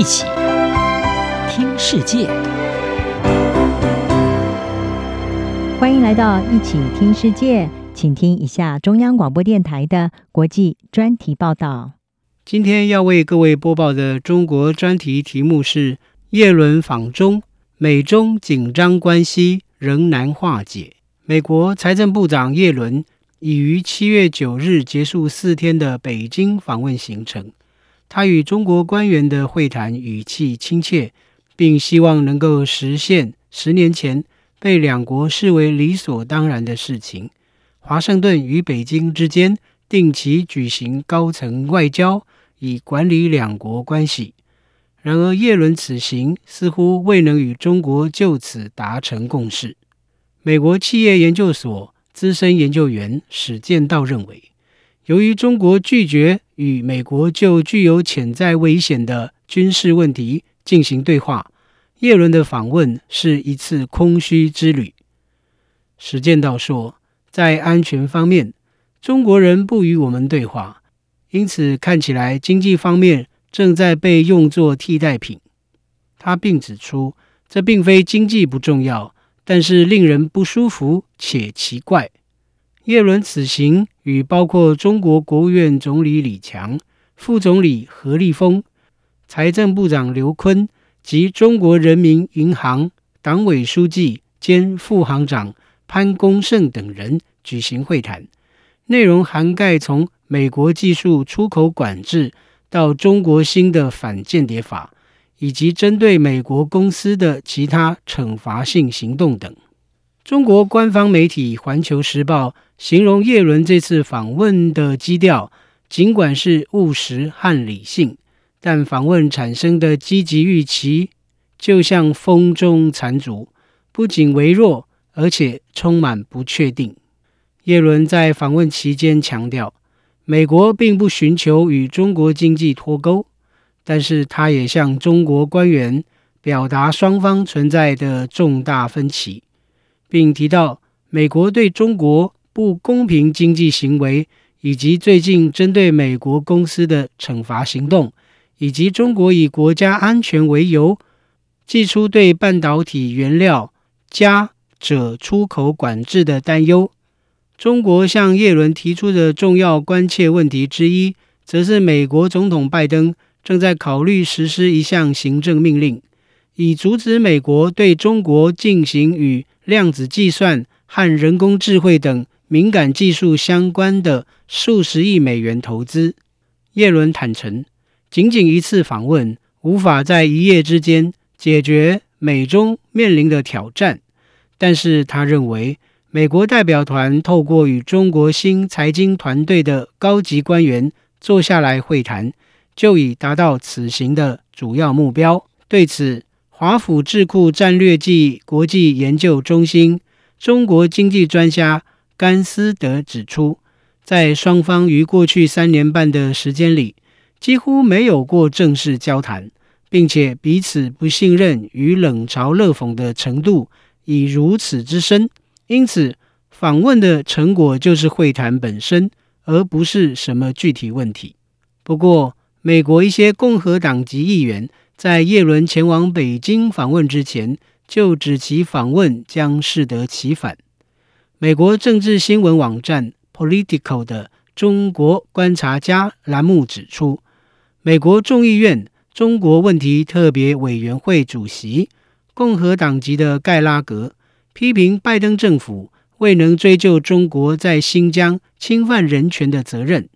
一起听世界，欢迎来到一起听世界，请听一下中央广播电台的国际专题报道。今天要为各位播报的中国专题题目是：叶伦访中，美中紧张关系仍难化解。美国财政部长叶伦已于七月九日结束四天的北京访问行程。他与中国官员的会谈语气亲切，并希望能够实现十年前被两国视为理所当然的事情：华盛顿与北京之间定期举行高层外交，以管理两国关系。然而，叶伦此行似乎未能与中国就此达成共识。美国企业研究所资深研究员史建道认为，由于中国拒绝与美国就具有潜在危险的军事问题进行对话，叶伦的访问是一次空虚之旅。史建道说，在安全方面，中国人不与我们对话，因此看起来经济方面正在被用作替代品。他并指出，这并非经济不重要，但是令人不舒服且奇怪。叶伦此行与包括中国国务院总理李强、副总理何立峰、财政部长刘昆及中国人民银行党委书记兼副行长潘功胜等人举行会谈，内容涵盖从美国技术出口管制到中国新的反间谍法，以及针对美国公司的其他惩罚性行动等。中国官方媒体《环球时报》形容叶伦这次访问的基调，尽管是务实和理性，但访问产生的积极预期就像风中残烛，不仅微弱，而且充满不确定。叶伦在访问期间强调，美国并不寻求与中国经济脱钩，但是他也向中国官员表达双方存在的重大分歧。并提到美国对中国不公平经济行为，以及最近针对美国公司的惩罚行动，以及中国以国家安全为由，祭出对半导体原料加者出口管制的担忧。中国向叶伦提出的重要关切问题之一，则是美国总统拜登正在考虑实施一项行政命令，以阻止美国对中国进行与量子计算和人工智慧等敏感技术相关的数十亿美元投资，耶伦坦承，仅仅一次访问无法在一夜之间解决美中面临的挑战，但是他认为，美国代表团透过与中国新财经团队的高级官员坐下来会谈，就已达到此行的主要目标。对此，华府智库战略暨国际研究中心中国经济专家甘斯德指出，在双方于过去三年半的时间里，几乎没有过正式交谈，并且彼此不信任与冷嘲热讽的程度已如此之深。因此，访问的成果就是会谈本身，而不是什么具体问题。不过，美国一些共和党籍议员，在叶伦前往北京访问之前，就指其访问将适得其反。美国政治新闻网站 Political 的中国观察家栏目指出，美国众议院中国问题特别委员会主席共和党籍的盖拉格批评拜登政府未能追究中国在新疆侵犯人权的责任，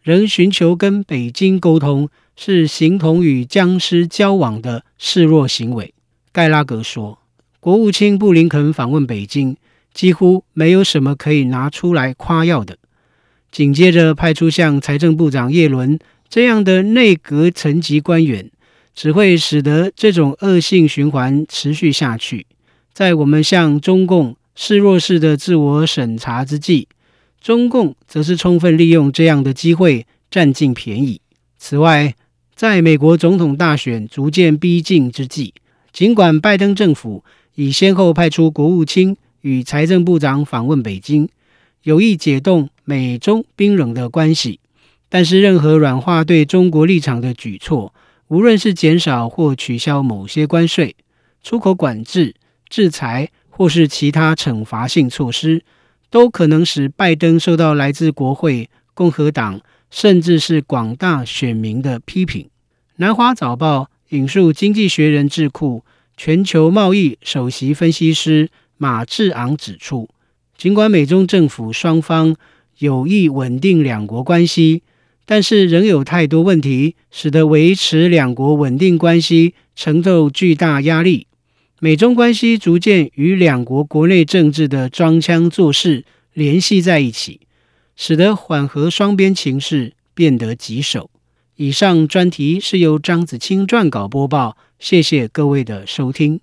仍寻求跟北京沟通。是形同与僵尸交往的示弱行为，盖拉格说。国务卿布林肯访问北京，几乎没有什么可以拿出来夸耀的。紧接着派出像财政部长叶伦这样的内阁层级官员，只会使得这种恶性循环持续下去。在我们向中共示弱式的自我审查之际，中共则是充分利用这样的机会占尽便宜。此外，在美国总统大选逐渐逼近之际，尽管拜登政府已先后派出国务卿与财政部长访问北京，有意解冻美中冰冷的关系，但是任何软化对中国立场的举措，无论是减少或取消某些关税、出口管制、制裁，或是其他惩罚性措施，都可能使拜登受到来自国会、共和党，甚至是广大选民的批评。南华早报引述《经济学人》智库全球贸易首席分析师马志昂指出，尽管美中政府双方有意稳定两国关系，但是仍有太多问题，使得维持两国稳定关系承受巨大压力。美中关系逐渐与两国国内政治的装腔作势联系在一起，使得缓和双边情势变得棘手。以上专题是由张子清撰稿播报，谢谢各位的收听。